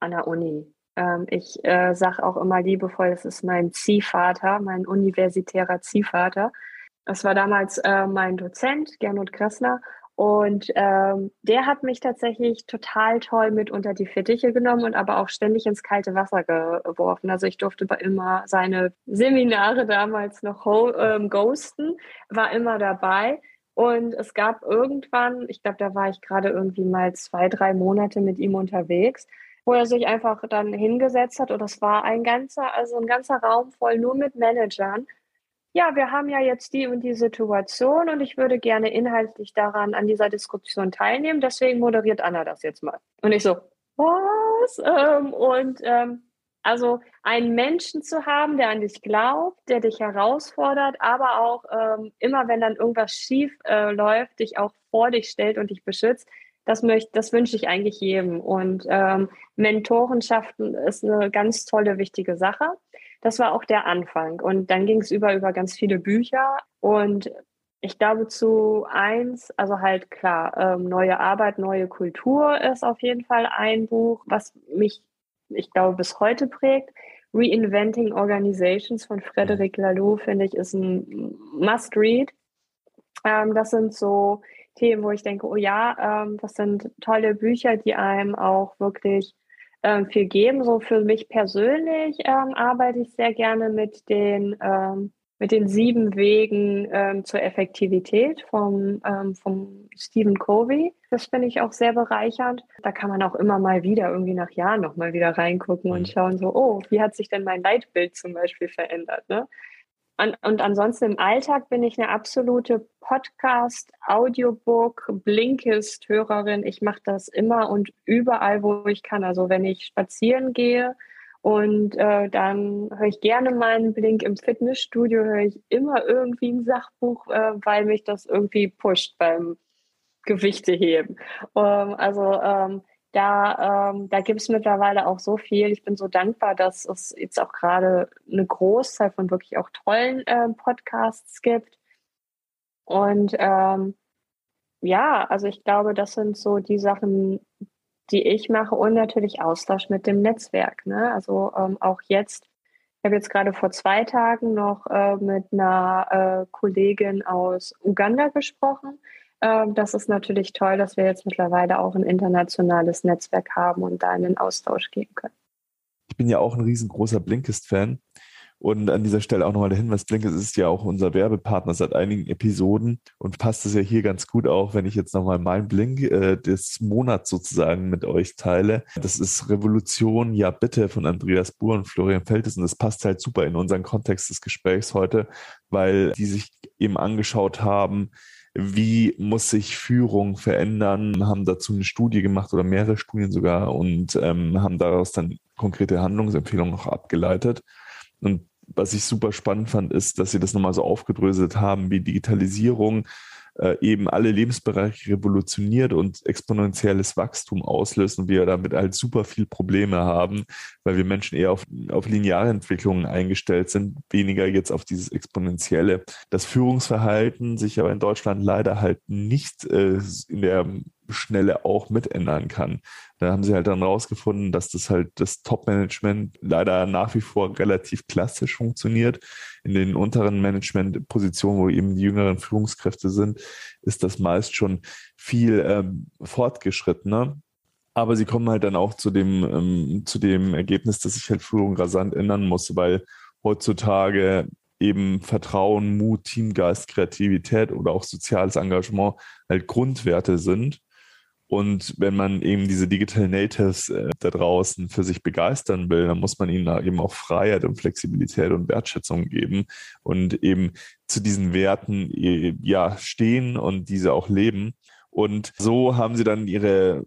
an der Uni. Ähm, ich äh, sage auch immer liebevoll, das ist mein Ziehvater, mein universitärer Ziehvater. Das war damals äh, mein Dozent, Gernot Kressner. Und ähm, der hat mich tatsächlich total toll mit unter die Fittiche genommen und aber auch ständig ins kalte Wasser geworfen. Also ich durfte immer seine Seminare damals noch ähm, ghosten, war immer dabei. Und es gab irgendwann, ich glaube, da war ich gerade irgendwie mal zwei, drei Monate mit ihm unterwegs wo er sich einfach dann hingesetzt hat und das war ein ganzer, also ein ganzer Raum voll nur mit Managern. Ja, wir haben ja jetzt die und die Situation und ich würde gerne inhaltlich daran an dieser Diskussion teilnehmen. Deswegen moderiert Anna das jetzt mal. Und ich so, was? Ähm, und ähm, also einen Menschen zu haben, der an dich glaubt, der dich herausfordert, aber auch ähm, immer, wenn dann irgendwas schief äh, läuft, dich auch vor dich stellt und dich beschützt, das, möchte, das wünsche ich eigentlich jedem. Und ähm, Mentorenschaften ist eine ganz tolle, wichtige Sache. Das war auch der Anfang. Und dann ging es über, über ganz viele Bücher. Und ich glaube, zu eins, also halt klar, ähm, neue Arbeit, neue Kultur ist auf jeden Fall ein Buch, was mich, ich glaube, bis heute prägt. Reinventing Organizations von Frederic Laloux, finde ich, ist ein Must-Read. Ähm, das sind so Themen, wo ich denke, oh ja, ähm, das sind tolle Bücher, die einem auch wirklich ähm, viel geben. So für mich persönlich ähm, arbeite ich sehr gerne mit den, ähm, mit den sieben Wegen ähm, zur Effektivität vom, ähm, vom Stephen Covey. Das finde ich auch sehr bereichernd. Da kann man auch immer mal wieder, irgendwie nach Jahren nochmal wieder reingucken und mhm. schauen, so, oh, wie hat sich denn mein Leitbild zum Beispiel verändert? Ne? Und, und ansonsten im Alltag bin ich eine absolute Podcast, Audiobook, Blinkist-Hörerin. Ich mache das immer und überall, wo ich kann. Also wenn ich spazieren gehe und äh, dann höre ich gerne meinen Blink im Fitnessstudio, höre ich immer irgendwie ein Sachbuch, äh, weil mich das irgendwie pusht beim Gewichte heben. Ähm, also ähm, da, ähm, da gibt es mittlerweile auch so viel. Ich bin so dankbar, dass es jetzt auch gerade eine Großzahl von wirklich auch tollen äh, Podcasts gibt. Und ähm, ja, also ich glaube, das sind so die Sachen, die ich mache und natürlich Austausch mit dem Netzwerk. Ne? Also ähm, auch jetzt, ich habe jetzt gerade vor zwei Tagen noch äh, mit einer äh, Kollegin aus Uganda gesprochen, das ist natürlich toll, dass wir jetzt mittlerweile auch ein internationales Netzwerk haben und da in den Austausch gehen können. Ich bin ja auch ein riesengroßer Blinkist-Fan. Und an dieser Stelle auch nochmal der Hinweis, Blinkist ist ja auch unser Werbepartner seit einigen Episoden und passt es ja hier ganz gut auch, wenn ich jetzt nochmal meinen Blink äh, des Monats sozusagen mit euch teile. Das ist Revolution, ja bitte von Andreas Buhr und Florian Feltes und das passt halt super in unseren Kontext des Gesprächs heute, weil die sich eben angeschaut haben, wie muss sich Führung verändern, haben dazu eine Studie gemacht oder mehrere Studien sogar und ähm, haben daraus dann konkrete Handlungsempfehlungen noch abgeleitet. Und was ich super spannend fand, ist, dass sie das nochmal so aufgedröselt haben, wie Digitalisierung äh, eben alle Lebensbereiche revolutioniert und exponentielles Wachstum auslöst und wir damit halt super viel Probleme haben, weil wir Menschen eher auf, auf lineare Entwicklungen eingestellt sind, weniger jetzt auf dieses exponentielle. Das Führungsverhalten sich aber in Deutschland leider halt nicht äh, in der Schnelle auch mitändern kann. Da haben sie halt dann rausgefunden, dass das halt das Top-Management leider nach wie vor relativ klassisch funktioniert. In den unteren Management-Positionen, wo eben die jüngeren Führungskräfte sind, ist das meist schon viel ähm, fortgeschrittener. Aber sie kommen halt dann auch zu dem, ähm, zu dem Ergebnis, dass sich halt Führung rasant ändern muss, weil heutzutage eben Vertrauen, Mut, Teamgeist, Kreativität oder auch soziales Engagement halt Grundwerte sind und wenn man eben diese Digital Natives äh, da draußen für sich begeistern will, dann muss man ihnen eben auch Freiheit und Flexibilität und Wertschätzung geben und eben zu diesen Werten äh, ja stehen und diese auch leben. Und so haben sie dann ihre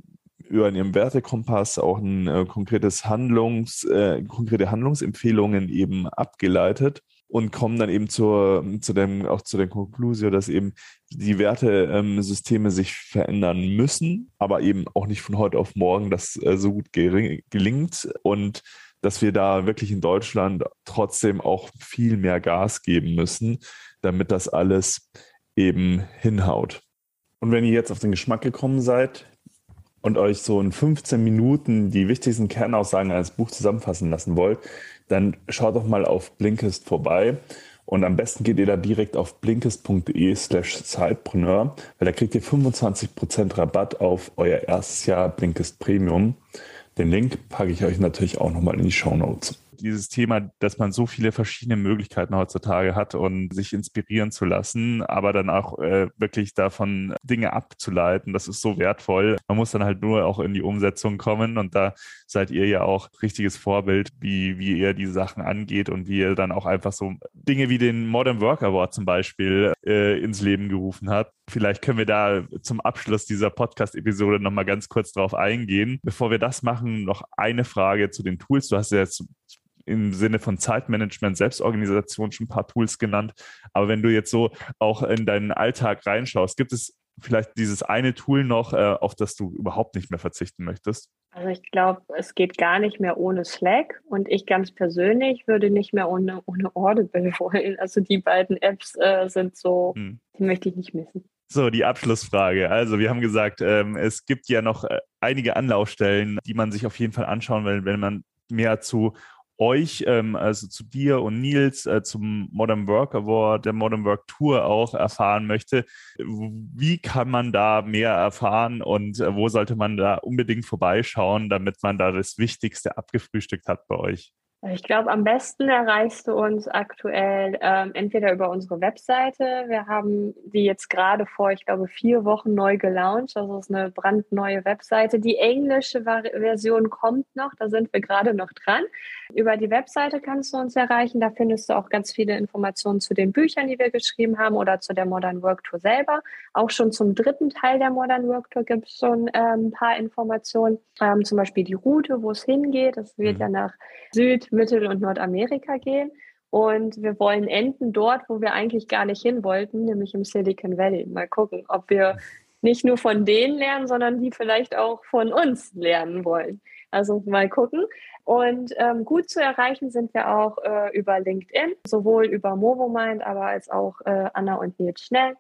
über ihrem Wertekompass auch ein äh, konkretes Handlungs, äh, konkrete Handlungsempfehlungen eben abgeleitet und kommen dann eben zur, zu dem, auch zu der Konklusion, dass eben die Wertesysteme ähm, sich verändern müssen, aber eben auch nicht von heute auf morgen das äh, so gut gelingt und dass wir da wirklich in Deutschland trotzdem auch viel mehr Gas geben müssen, damit das alles eben hinhaut. Und wenn ihr jetzt auf den Geschmack gekommen seid und euch so in 15 Minuten die wichtigsten Kernaussagen eines Buchs zusammenfassen lassen wollt, dann schaut doch mal auf Blinkist vorbei. Und am besten geht ihr da direkt auf blinkist.de slash Zeitpreneur, weil da kriegt ihr 25% Rabatt auf euer erstes Jahr Blinkist Premium. Den Link packe ich euch natürlich auch nochmal in die Show Notes. Dieses Thema, dass man so viele verschiedene Möglichkeiten heutzutage hat und sich inspirieren zu lassen, aber dann auch äh, wirklich davon Dinge abzuleiten. Das ist so wertvoll. Man muss dann halt nur auch in die Umsetzung kommen und da seid ihr ja auch richtiges Vorbild, wie, wie ihr diese Sachen angeht und wie ihr dann auch einfach so Dinge wie den Modern Work Award zum Beispiel äh, ins Leben gerufen habt. Vielleicht können wir da zum Abschluss dieser Podcast-Episode nochmal ganz kurz drauf eingehen. Bevor wir das machen, noch eine Frage zu den Tools. Du hast ja jetzt im Sinne von Zeitmanagement, Selbstorganisation schon ein paar Tools genannt. Aber wenn du jetzt so auch in deinen Alltag reinschaust, gibt es vielleicht dieses eine Tool noch, äh, auf das du überhaupt nicht mehr verzichten möchtest? Also ich glaube, es geht gar nicht mehr ohne Slack und ich ganz persönlich würde nicht mehr ohne, ohne Audible wollen. Also die beiden Apps äh, sind so, hm. die möchte ich nicht missen. So, die Abschlussfrage. Also wir haben gesagt, ähm, es gibt ja noch äh, einige Anlaufstellen, die man sich auf jeden Fall anschauen will, wenn man mehr zu euch, ähm, also zu dir und Nils, äh, zum Modern Work Award, der Modern Work Tour auch erfahren möchte. Wie kann man da mehr erfahren und äh, wo sollte man da unbedingt vorbeischauen, damit man da das Wichtigste abgefrühstückt hat bei euch? Ich glaube, am besten erreichst du uns aktuell ähm, entweder über unsere Webseite. Wir haben die jetzt gerade vor, ich glaube, vier Wochen neu gelauncht. Das ist eine brandneue Webseite. Die englische Version kommt noch, da sind wir gerade noch dran. Über die Webseite kannst du uns erreichen. Da findest du auch ganz viele Informationen zu den Büchern, die wir geschrieben haben oder zu der Modern Work Tour selber. Auch schon zum dritten Teil der Modern Work Tour gibt es schon ähm, ein paar Informationen. Ähm, zum Beispiel die Route, wo es hingeht. Das wird mhm. ja nach Süd, Mittel- und Nordamerika gehen. Und wir wollen enden dort, wo wir eigentlich gar nicht hin wollten, nämlich im Silicon Valley. Mal gucken, ob wir nicht nur von denen lernen, sondern die vielleicht auch von uns lernen wollen. Also mal gucken. Und ähm, gut zu erreichen sind wir auch äh, über LinkedIn, sowohl über MovoMind, aber als auch äh, Anna und Nils Schnell.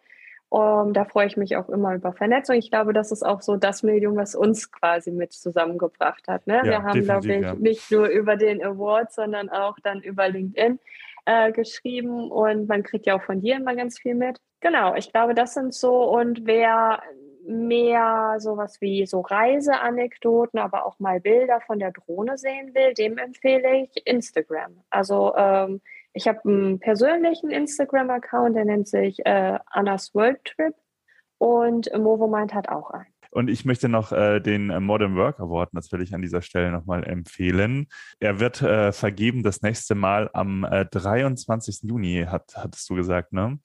Um, da freue ich mich auch immer über Vernetzung. Ich glaube, das ist auch so das Medium, was uns quasi mit zusammengebracht hat. Ne? Ja, wir haben, glaube ich, ja. nicht nur über den Award, sondern auch dann über LinkedIn äh, geschrieben und man kriegt ja auch von dir immer ganz viel mit. Genau, ich glaube, das sind so und wer mehr sowas wie so Reiseanekdoten, aber auch mal Bilder von der Drohne sehen will, dem empfehle ich Instagram. Also ähm, ich habe einen persönlichen Instagram-Account, der nennt sich äh, Annas World Trip und Movomind hat auch einen. Und ich möchte noch äh, den äh, Modern Work Award natürlich an dieser Stelle nochmal empfehlen. Er wird äh, vergeben das nächste Mal am äh, 23. Juni, hat, hattest du gesagt, ne?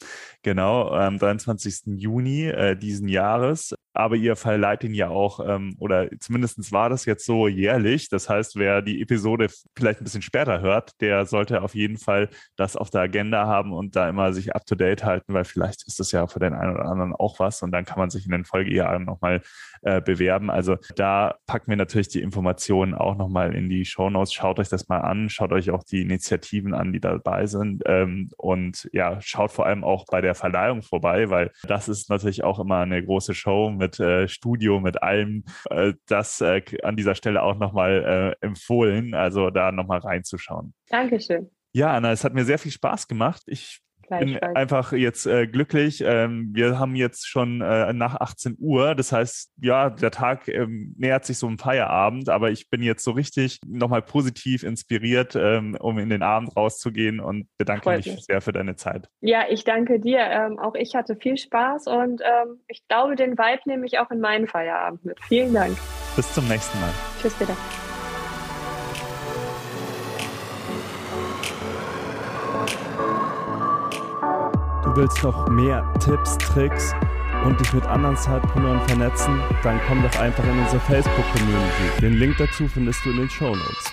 Genau, am 23. Juni äh, diesen Jahres aber ihr verleiht ihn ja auch, ähm, oder zumindest war das jetzt so jährlich. Das heißt, wer die Episode vielleicht ein bisschen später hört, der sollte auf jeden Fall das auf der Agenda haben und da immer sich up to date halten, weil vielleicht ist das ja für den einen oder anderen auch was und dann kann man sich in den Folgejahren nochmal äh, bewerben. Also da packen wir natürlich die Informationen auch nochmal in die Show Notes. Schaut euch das mal an, schaut euch auch die Initiativen an, die dabei sind ähm, und ja, schaut vor allem auch bei der Verleihung vorbei, weil das ist natürlich auch immer eine große Show mit mit äh, Studio, mit allem. Äh, das äh, an dieser Stelle auch nochmal äh, empfohlen, also da nochmal reinzuschauen. Dankeschön. Ja, Anna, es hat mir sehr viel Spaß gemacht. Ich bin einfach jetzt äh, glücklich. Ähm, wir haben jetzt schon äh, nach 18 Uhr. Das heißt, ja, der Tag ähm, nähert sich so einem Feierabend, aber ich bin jetzt so richtig nochmal positiv inspiriert, ähm, um in den Abend rauszugehen und bedanke Freut mich, mich sehr für deine Zeit. Ja, ich danke dir. Ähm, auch ich hatte viel Spaß und ähm, ich glaube, den Vibe nehme ich auch in meinen Feierabend mit. Vielen Dank. Bis zum nächsten Mal. Tschüss, bitte. willst noch mehr Tipps, Tricks und dich mit anderen Zeitpreneuren vernetzen, dann komm doch einfach in unsere Facebook-Community. Den Link dazu findest du in den Show Notes.